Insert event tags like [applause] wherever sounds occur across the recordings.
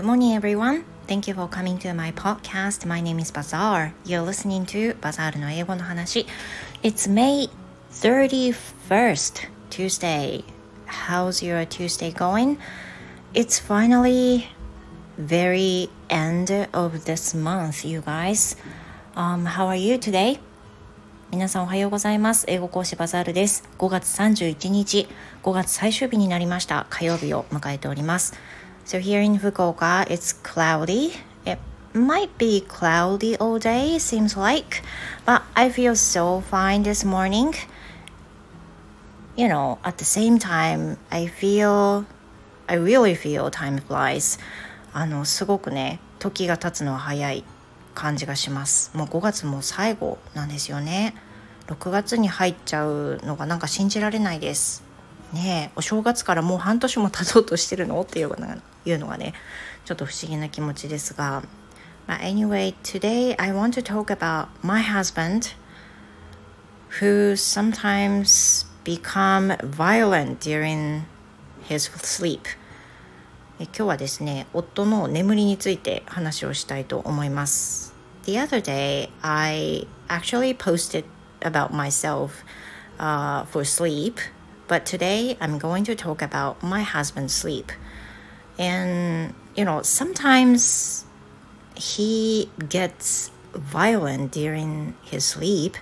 good morning, everyone. Thank you for coming to my podcast. My name is Bazaar. You're listening to Bazaar の英語の話。It's May 31st, Tuesday. How's your Tuesday going? It's finally very end of this month, you guys. Um, how are you today? 皆さんおはようございます。英語講師バザールです。5月31日、5月最終日になりました。火曜日を迎えております。So here in Fukuoka, it's cloudy. It might be cloudy all day, seems like, but I feel so fine this morning. You know, at the same time, I feel, I really feel time flies. あの、すごくね、時が経つのは早い感じがします。もう5月も最後なんですよね。6月に入っちゃうのがなんか信じられないです。ねお正月からもう半年も経とうとしてるのっていういうのがねちょっと不思議な気持ちですが、まあ、Anyway today I want to talk about my husband who sometimes become violent during his sleep 今日はですね夫の眠りについて話をしたいと思います The other day I actually posted about myself uh, for sleep but today I'm going to talk about my husband's sleep and you know sometimes he gets violent during his sleep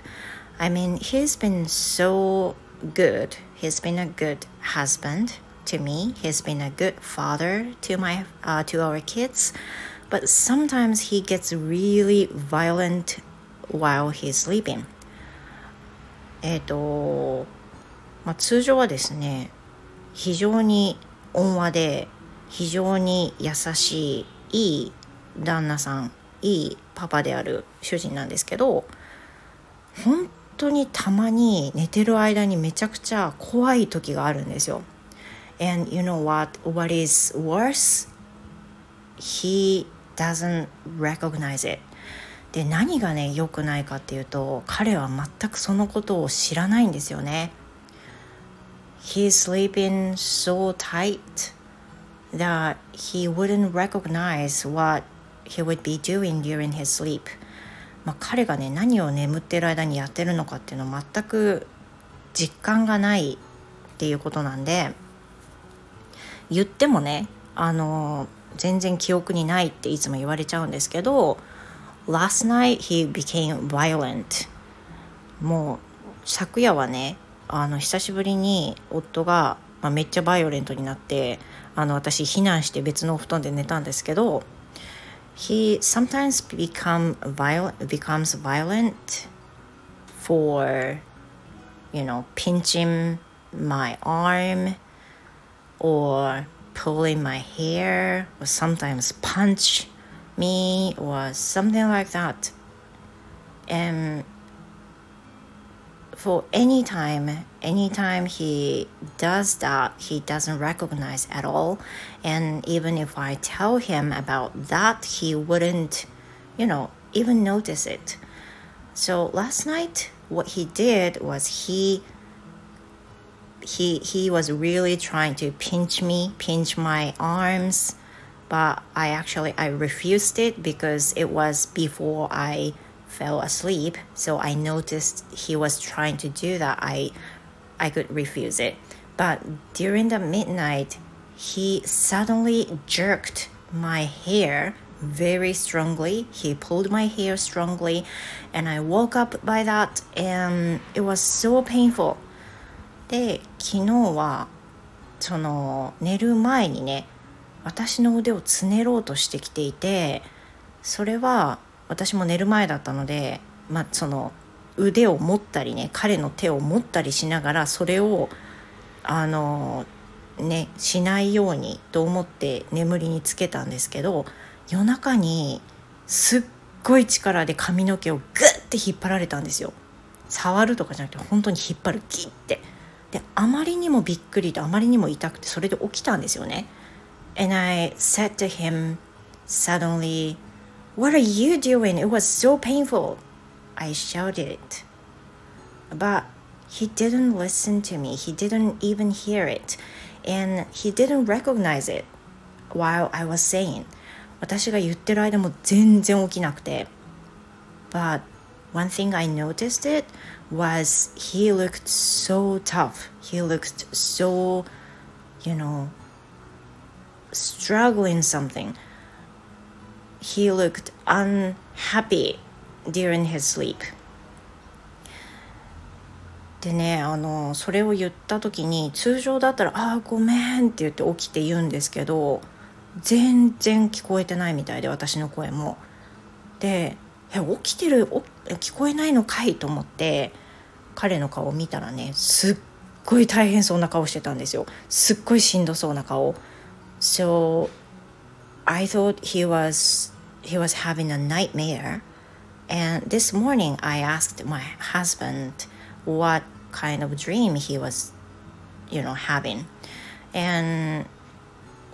i mean he's been so good he's been a good husband to me he's been a good father to my uh, to our kids but sometimes he gets really violent while he's sleeping えっ、と、まあ、通常はですね非常に温和で 非常に優しいいい旦那さんいいパパである主人なんですけど本当にたまに寝てる間にめちゃくちゃ怖い時があるんですよ。And you know what? What is worse? He doesn't recognize it. で何がね良くないかっていうと彼は全くそのことを知らないんですよね。He's sleeping so tight that he wouldn't recognize what he would be doing during his sleep. まあ彼がね何を眠ってる間にやってるのかっていうのを全く実感がないっていうことなんで言ってもねあの全然記憶にないっていつも言われちゃうんですけど Last night he became violent. もう昨夜はねあの久しぶりに夫が、まあ、めっちゃバイオレントになってあの私避難して別のお布団で寝たんですけど he sometimes become violent becomes violent for you know pinching my arm or pulling my hair or sometimes punch me or something like that and for any time anytime he does that he doesn't recognize at all. And even if i tell him about that he wouldn't you know even notice it. So last night what he did was he he he was really trying to pinch me pinch my arms but i actually i refused it because it was before i fell asleep. So I noticed he was trying to do that. I I could refuse it. But during the midnight, he suddenly jerked my hair very strongly. He pulled my hair strongly, and I woke up by that, and it was so painful. で、昨日はその寝る前にね、私の腕をつねろうとしてきていて、それは 私も寝る前だったので、まあ、その腕を持ったりね彼の手を持ったりしながらそれをあのねしないようにと思って眠りにつけたんですけど夜中にすっごい力で髪の毛をグッて引っ張られたんですよ。触るとかじゃなくて本当に引っ張るギッて。であまりにもびっくりとあまりにも痛くてそれで起きたんですよね。And I said to him suddenly What are you doing? It was so painful. I shouted. But he didn't listen to me. He didn't even hear it. And he didn't recognize it while I was saying. 私が言ってる間も全然起きなくて But one thing I noticed it was he looked so tough he looked so you know struggling something He looked unhappy during his sleep でねあのそれを言った時に通常だったら「ああごめん」って言って起きて言うんですけど全然聞こえてないみたいで私の声も。で「え起きてる聞こえないのかい?」と思って彼の顔を見たらねすっごい大変そうな顔してたんですよすっごいしんどそうな顔。So I thought he was he was having a nightmare and this morning I asked my husband what kind of dream he was, you know, having. And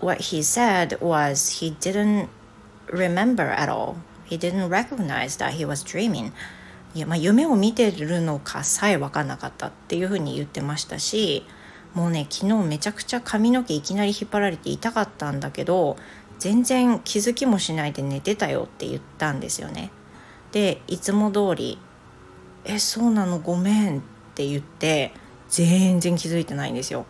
what he said was he didn't remember at all. He didn't recognize that he was dreaming. いやまあ、夢を見てるのかさえ分かんなかったっていうふうに言ってましたしもうね昨日めちゃくちゃ髪の毛いきなり引っ張られて痛かったんだけど全然気づきもしないで寝てたよって言ったんですよね。でいつも通り「えそうなの？ごめん」って言って全然気づいてないんですよ。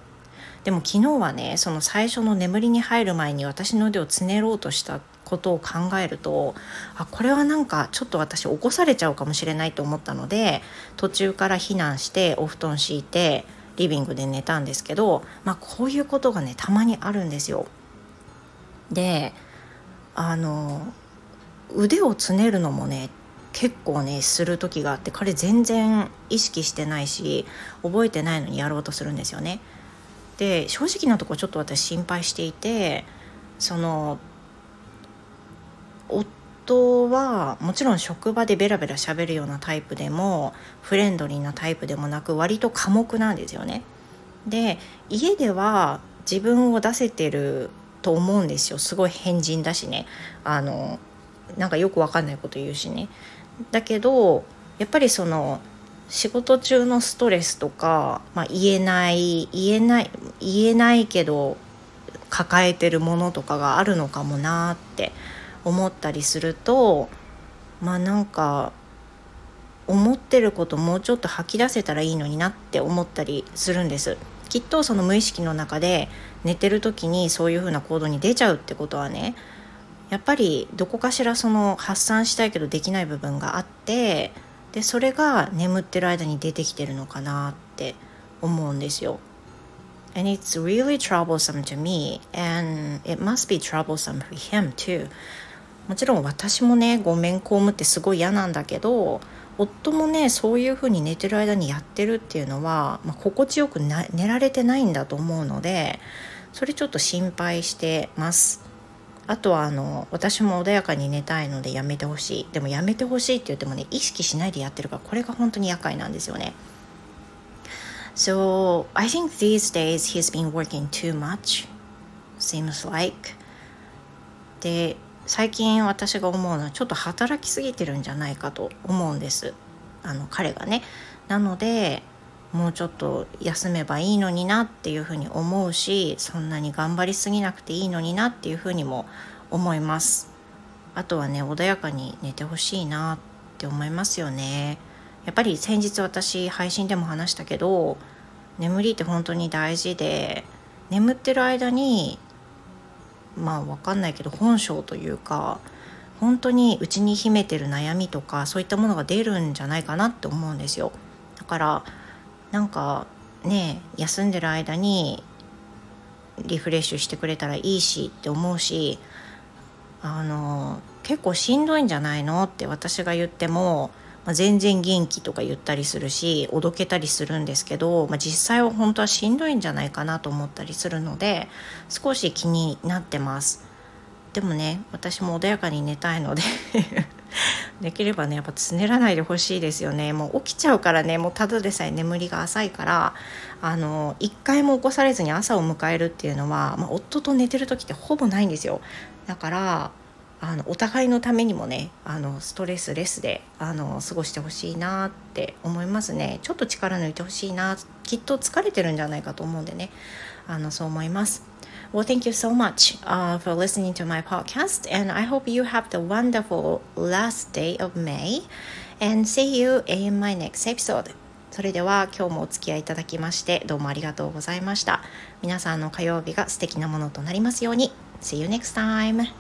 でも昨日はねその最初の眠りに入る前に私の腕をつねろうとしたことを考えるとあこれはなんかちょっと私起こされちゃうかもしれないと思ったので途中から避難してお布団敷いてリビングで寝たんですけど、まあ、こういうことがねたまにあるんですよ。であの腕をつねるのもね結構ねする時があって彼全然意識してないし覚えてないのにやろうとするんですよね。で正直なとこちょっと私心配していてその夫はもちろん職場でベラベラ喋るようなタイプでもフレンドリーなタイプでもなく割と寡黙なんですよね。で家では自分を出せてると思うんですよ。すごい変人だしね。あのなんかよくわかんないこと言うしね。だけどやっぱりその仕事中のストレスとか、まあ、言えない言えない言えないけど抱えてるものとかがあるのかもなって思ったりするとまあなんか思ってることもうちょっと吐き出せたらいいのになって思ったりするんです。きっとその無意識の中で寝てる時にそういうふうな行動に出ちゃうってことはねやっぱりどこかしらその発散したいけどできない部分があってでそれが眠ってる間に出てきてるのかなって思うんですよ。And it's really troublesome to me and it must be troublesome for him too. もちろん私もねごめんこむってすごい嫌なんだけど夫もねそういうふうに寝てる間にやってるっていうのは、まあ、心地よく寝られてないんだと思うのでそれちょっと心配してます。あとはあの私も穏やかに寝たいのでやめてほしい。でもやめてほしいって言ってもね意識しないでやってるからこれが本当に厄介なんですよね。So I think these days he's been working too much seems like. で最近私が思うのはちょっと働きすぎてるんじゃないかと思うんです。あの彼がね。なのでもうちょっと休めばいいのになっていうふうに思うしそんなに頑張りすぎなくていいのになっていうふうにも思います。あとはね穏やかに寝てほしいなって思いますよね。やっぱり先日私配信でも話したけど眠りって本当に大事で眠ってる間にまあ分かんないけど本性というか本当にうちに秘めてる悩みとかそういったものが出るんじゃないかなって思うんですよ。だからなんかね休んでる間にリフレッシュしてくれたらいいしって思うしあの結構しんどいんじゃないのって私が言っても、まあ、全然元気とか言ったりするしおどけたりするんですけど、まあ、実際は本当はしんどいんじゃないかなと思ったりするので少し気になってます。でもね私も穏やかに寝たいので [laughs] できればねやっぱつねらないでほしいですよね。もう起きちゃうからねもうただでさえ眠りが浅いからあの一回も起こされずに朝を迎えるっていうのは、まあ、夫と寝てる時ってほぼないんですよ。だからあのお互いのためにもねあのストレスレスであの過ごしてほしいなって思いますね。ちょっと力抜いてほしいなきっと疲れてるんじゃないかと思うんでね。あのそう思います。Well, thank you so much uh, for listening to my podcast, and I hope you have the wonderful last day of May. And see you in my next episode. それでは今日もお付き合いいただきましてどうもありがとうございました。皆さんの火曜日が素敵なものとなりますように。See you next time!